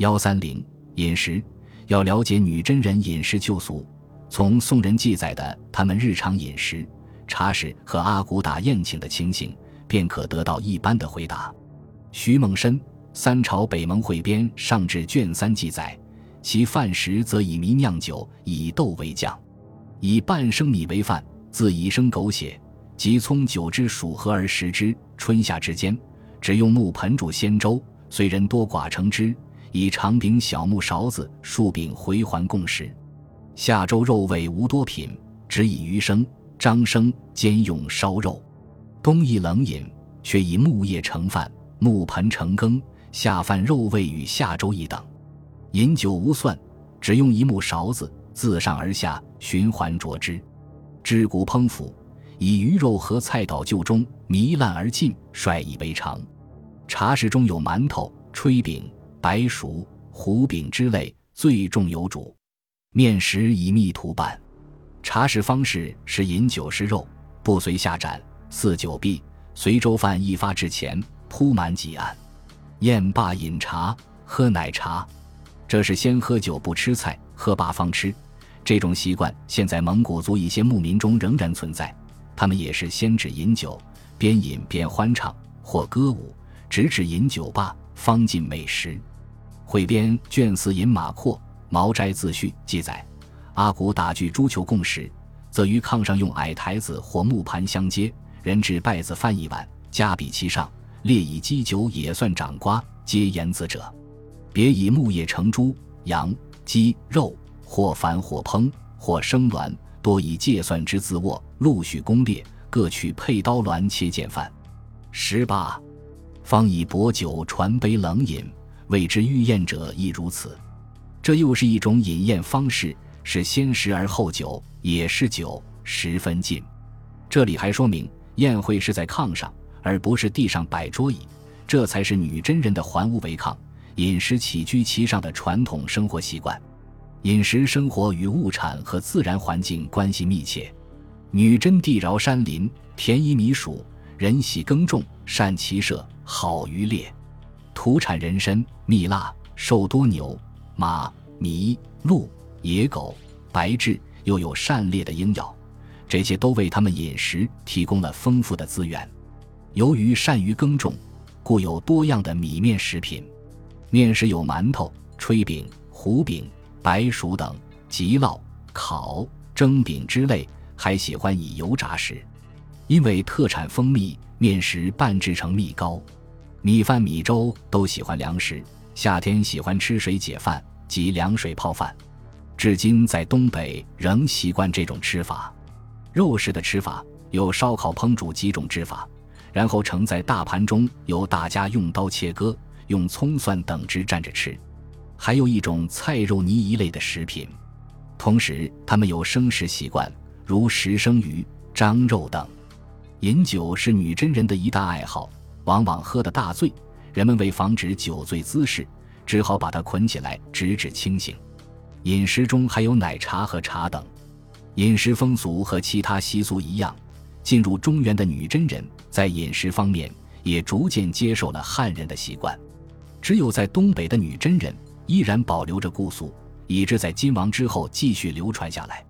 幺三零饮食要了解女真人饮食旧俗，从宋人记载的他们日常饮食、茶食和阿骨打宴请的情形，便可得到一般的回答。徐梦深《三朝北盟汇编》上至卷三记载，其饭食则以米酿酒，以豆为酱，以半生米为饭，自以生狗血及葱酒之属合而食之。春夏之间，只用木盆煮鲜粥，虽人多寡成之。以长柄小木勺子、树柄回环共食。下周肉味无多品，只以鱼生、张生兼用烧肉。冬亦冷饮，却以木叶盛饭，木盆盛羹。下饭肉味与下粥一等。饮酒无蒜，只用一木勺子，自上而下循环酌之。知骨烹腐，以鱼肉和菜捣就中，糜烂而尽，率以为常。茶室中有馒头、炊饼。白薯、糊饼之类最重有主，面食以蜜涂拌。茶食方式是饮酒食肉，不随下盏，似酒毕，随粥饭一发至前，铺满几案。宴罢饮茶，喝奶茶。这是先喝酒不吃菜，喝罢方吃。这种习惯现在蒙古族一些牧民中仍然存在。他们也是先只饮酒，边饮边欢唱或歌舞，直至饮酒罢，方进美食。汇编卷四饮马阔《毛斋自序》记载：阿骨打具诸球共食，则于炕上用矮台子或木盘相接，人置拜子饭一碗，加比其上，列以鸡酒也算长瓜，皆言子者。别以木叶成猪、羊、鸡肉，或反或烹，或生卵，多以芥蒜之自握，陆续攻列，各取配刀栾切见饭。十八，方以薄酒传杯冷饮。谓之御宴者亦如此，这又是一种饮宴方式，是先食而后酒，也是酒，十分近。这里还说明宴会是在炕上，而不是地上摆桌椅，这才是女真人的还屋为炕，饮食起居其上的传统生活习惯。饮食生活与物产和自然环境关系密切。女真地饶山林，田宜米属，人喜耕种，善骑射，好渔猎。土产人参、蜜蜡，兽多牛、马、麋、鹿、野狗，白雉又有善猎的鹰咬，这些都为他们饮食提供了丰富的资源。由于善于耕种，故有多样的米面食品。面食有馒头、炊饼、糊饼、白薯等，即烙、烤、蒸饼之类，还喜欢以油炸食。因为特产蜂蜜，面食拌制成蜜糕。米饭、米粥都喜欢粮食，夏天喜欢吃水解饭及凉水泡饭。至今在东北仍习惯这种吃法。肉食的吃法有烧烤、烹煮几种制法，然后盛在大盘中，由大家用刀切割，用葱蒜等汁蘸着吃。还有一种菜肉泥一类的食品。同时，他们有生食习惯，如食生鱼、章肉等。饮酒是女真人的一大爱好。往往喝得大醉，人们为防止酒醉滋事，只好把他捆起来，直至清醒。饮食中还有奶茶和茶等。饮食风俗和其他习俗一样，进入中原的女真人在饮食方面也逐渐接受了汉人的习惯。只有在东北的女真人依然保留着故俗，以致在金王之后继续流传下来。